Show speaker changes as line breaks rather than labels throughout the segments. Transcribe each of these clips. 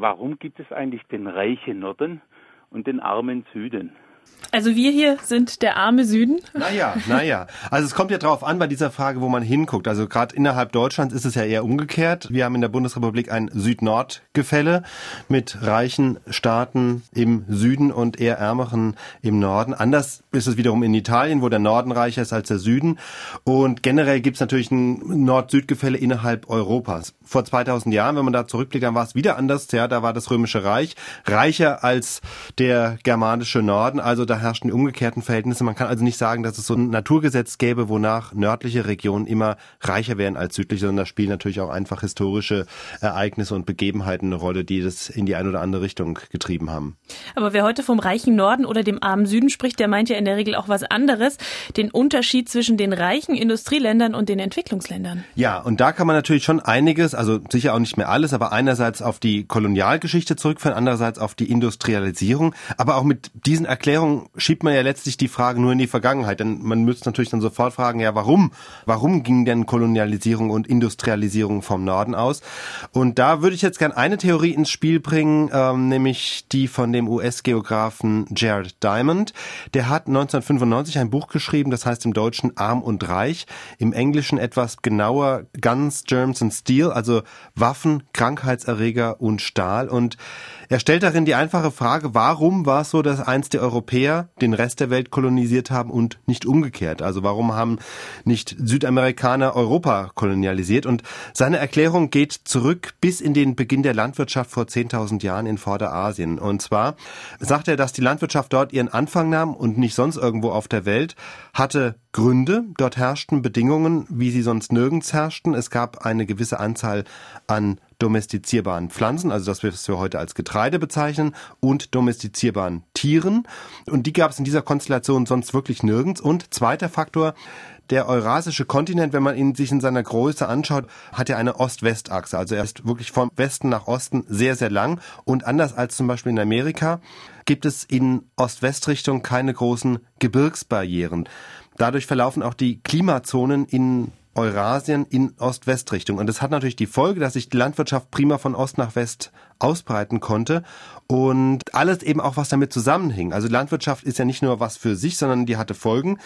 warum gibt es eigentlich den reichen Norden und den armen Süden?
Also wir hier sind der arme Süden.
Naja, naja. Also es kommt ja drauf an bei dieser Frage, wo man hinguckt. Also gerade innerhalb Deutschlands ist es ja eher umgekehrt. Wir haben in der Bundesrepublik ein Süd-Nord-Gefälle mit reichen Staaten im Süden und eher ärmeren im Norden. Anders ist es wiederum in Italien, wo der Norden reicher ist als der Süden. Und generell gibt es natürlich ein Nord-Süd-Gefälle innerhalb Europas. Vor 2000 Jahren, wenn man da zurückblickt, dann war es wieder anders. Ja, da war das Römische Reich reicher als der germanische Norden. Also da herrschten die umgekehrten Verhältnisse. Man kann also nicht sagen, dass es so ein Naturgesetz gäbe, wonach nördliche Regionen immer reicher wären als südliche, sondern da spielen natürlich auch einfach historische Ereignisse und Begebenheiten eine Rolle, die das in die eine oder andere Richtung getrieben haben.
Aber wer heute vom reichen Norden oder dem armen Süden spricht, der meint ja in der Regel auch was anderes, den Unterschied zwischen den reichen Industrieländern und den Entwicklungsländern.
Ja, und da kann man natürlich schon einiges, also sicher auch nicht mehr alles, aber einerseits auf die Kolonialgeschichte zurückführen, andererseits auf die Industrialisierung, aber auch mit diesen Erklärungen schiebt man ja letztlich die Frage nur in die Vergangenheit. Denn man müsste natürlich dann sofort fragen, ja, warum? Warum ging denn Kolonialisierung und Industrialisierung vom Norden aus? Und da würde ich jetzt gern eine Theorie ins Spiel bringen, ähm, nämlich die von dem US-Geografen Jared Diamond. Der hat 1995 ein Buch geschrieben, das heißt im Deutschen Arm und Reich, im Englischen etwas genauer Guns, Germs and Steel, also Waffen, Krankheitserreger und Stahl. Und er stellt darin die einfache Frage, warum war es so, dass einst die Europäer den Rest der Welt kolonisiert haben und nicht umgekehrt? Also warum haben nicht Südamerikaner Europa kolonialisiert? Und seine Erklärung geht zurück bis in den Beginn der Landwirtschaft vor 10.000 Jahren in Vorderasien. Und zwar sagt er, dass die Landwirtschaft dort ihren Anfang nahm und nicht sonst irgendwo auf der Welt, hatte Gründe. Dort herrschten Bedingungen, wie sie sonst nirgends herrschten. Es gab eine gewisse Anzahl an domestizierbaren Pflanzen, also das, was wir heute als Getreide bezeichnen, und domestizierbaren Tieren. Und die gab es in dieser Konstellation sonst wirklich nirgends. Und zweiter Faktor, der eurasische Kontinent, wenn man ihn sich in seiner Größe anschaut, hat ja eine Ost-West-Achse. Also er ist wirklich vom Westen nach Osten sehr, sehr lang. Und anders als zum Beispiel in Amerika gibt es in Ost-West-Richtung keine großen Gebirgsbarrieren. Dadurch verlaufen auch die Klimazonen in Eurasien in Ost-West-Richtung. Und das hat natürlich die Folge, dass sich die Landwirtschaft prima von Ost nach West ausbreiten konnte und alles eben auch, was damit zusammenhing. Also Landwirtschaft ist ja nicht nur was für sich, sondern die hatte Folgen.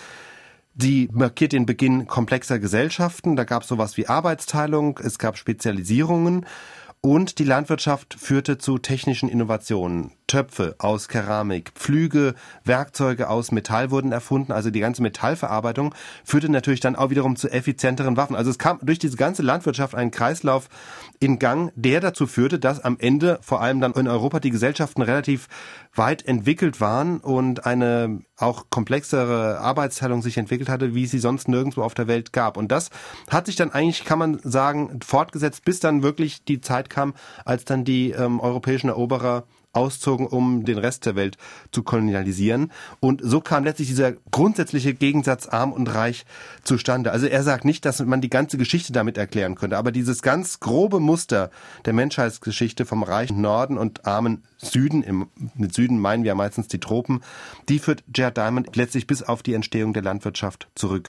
Sie markiert den Beginn komplexer Gesellschaften. Da gab es sowas wie Arbeitsteilung, es gab Spezialisierungen und die Landwirtschaft führte zu technischen Innovationen. Töpfe aus Keramik, Pflüge, Werkzeuge aus Metall wurden erfunden. Also die ganze Metallverarbeitung führte natürlich dann auch wiederum zu effizienteren Waffen. Also es kam durch diese ganze Landwirtschaft ein Kreislauf in Gang, der dazu führte, dass am Ende vor allem dann in Europa die Gesellschaften relativ weit entwickelt waren und eine auch komplexere Arbeitsteilung sich entwickelt hatte, wie sie sonst nirgendwo auf der Welt gab. Und das hat sich dann eigentlich, kann man sagen, fortgesetzt, bis dann wirklich die Zeit kam, als dann die ähm, europäischen Eroberer auszogen, um den Rest der Welt zu kolonialisieren. Und so kam letztlich dieser grundsätzliche Gegensatz arm und reich zustande. Also er sagt nicht, dass man die ganze Geschichte damit erklären könnte, aber dieses ganz grobe Muster der Menschheitsgeschichte vom reichen Norden und armen Süden, im, mit Süden meinen wir meistens die Tropen, die führt Jared Diamond letztlich bis auf die Entstehung der Landwirtschaft zurück.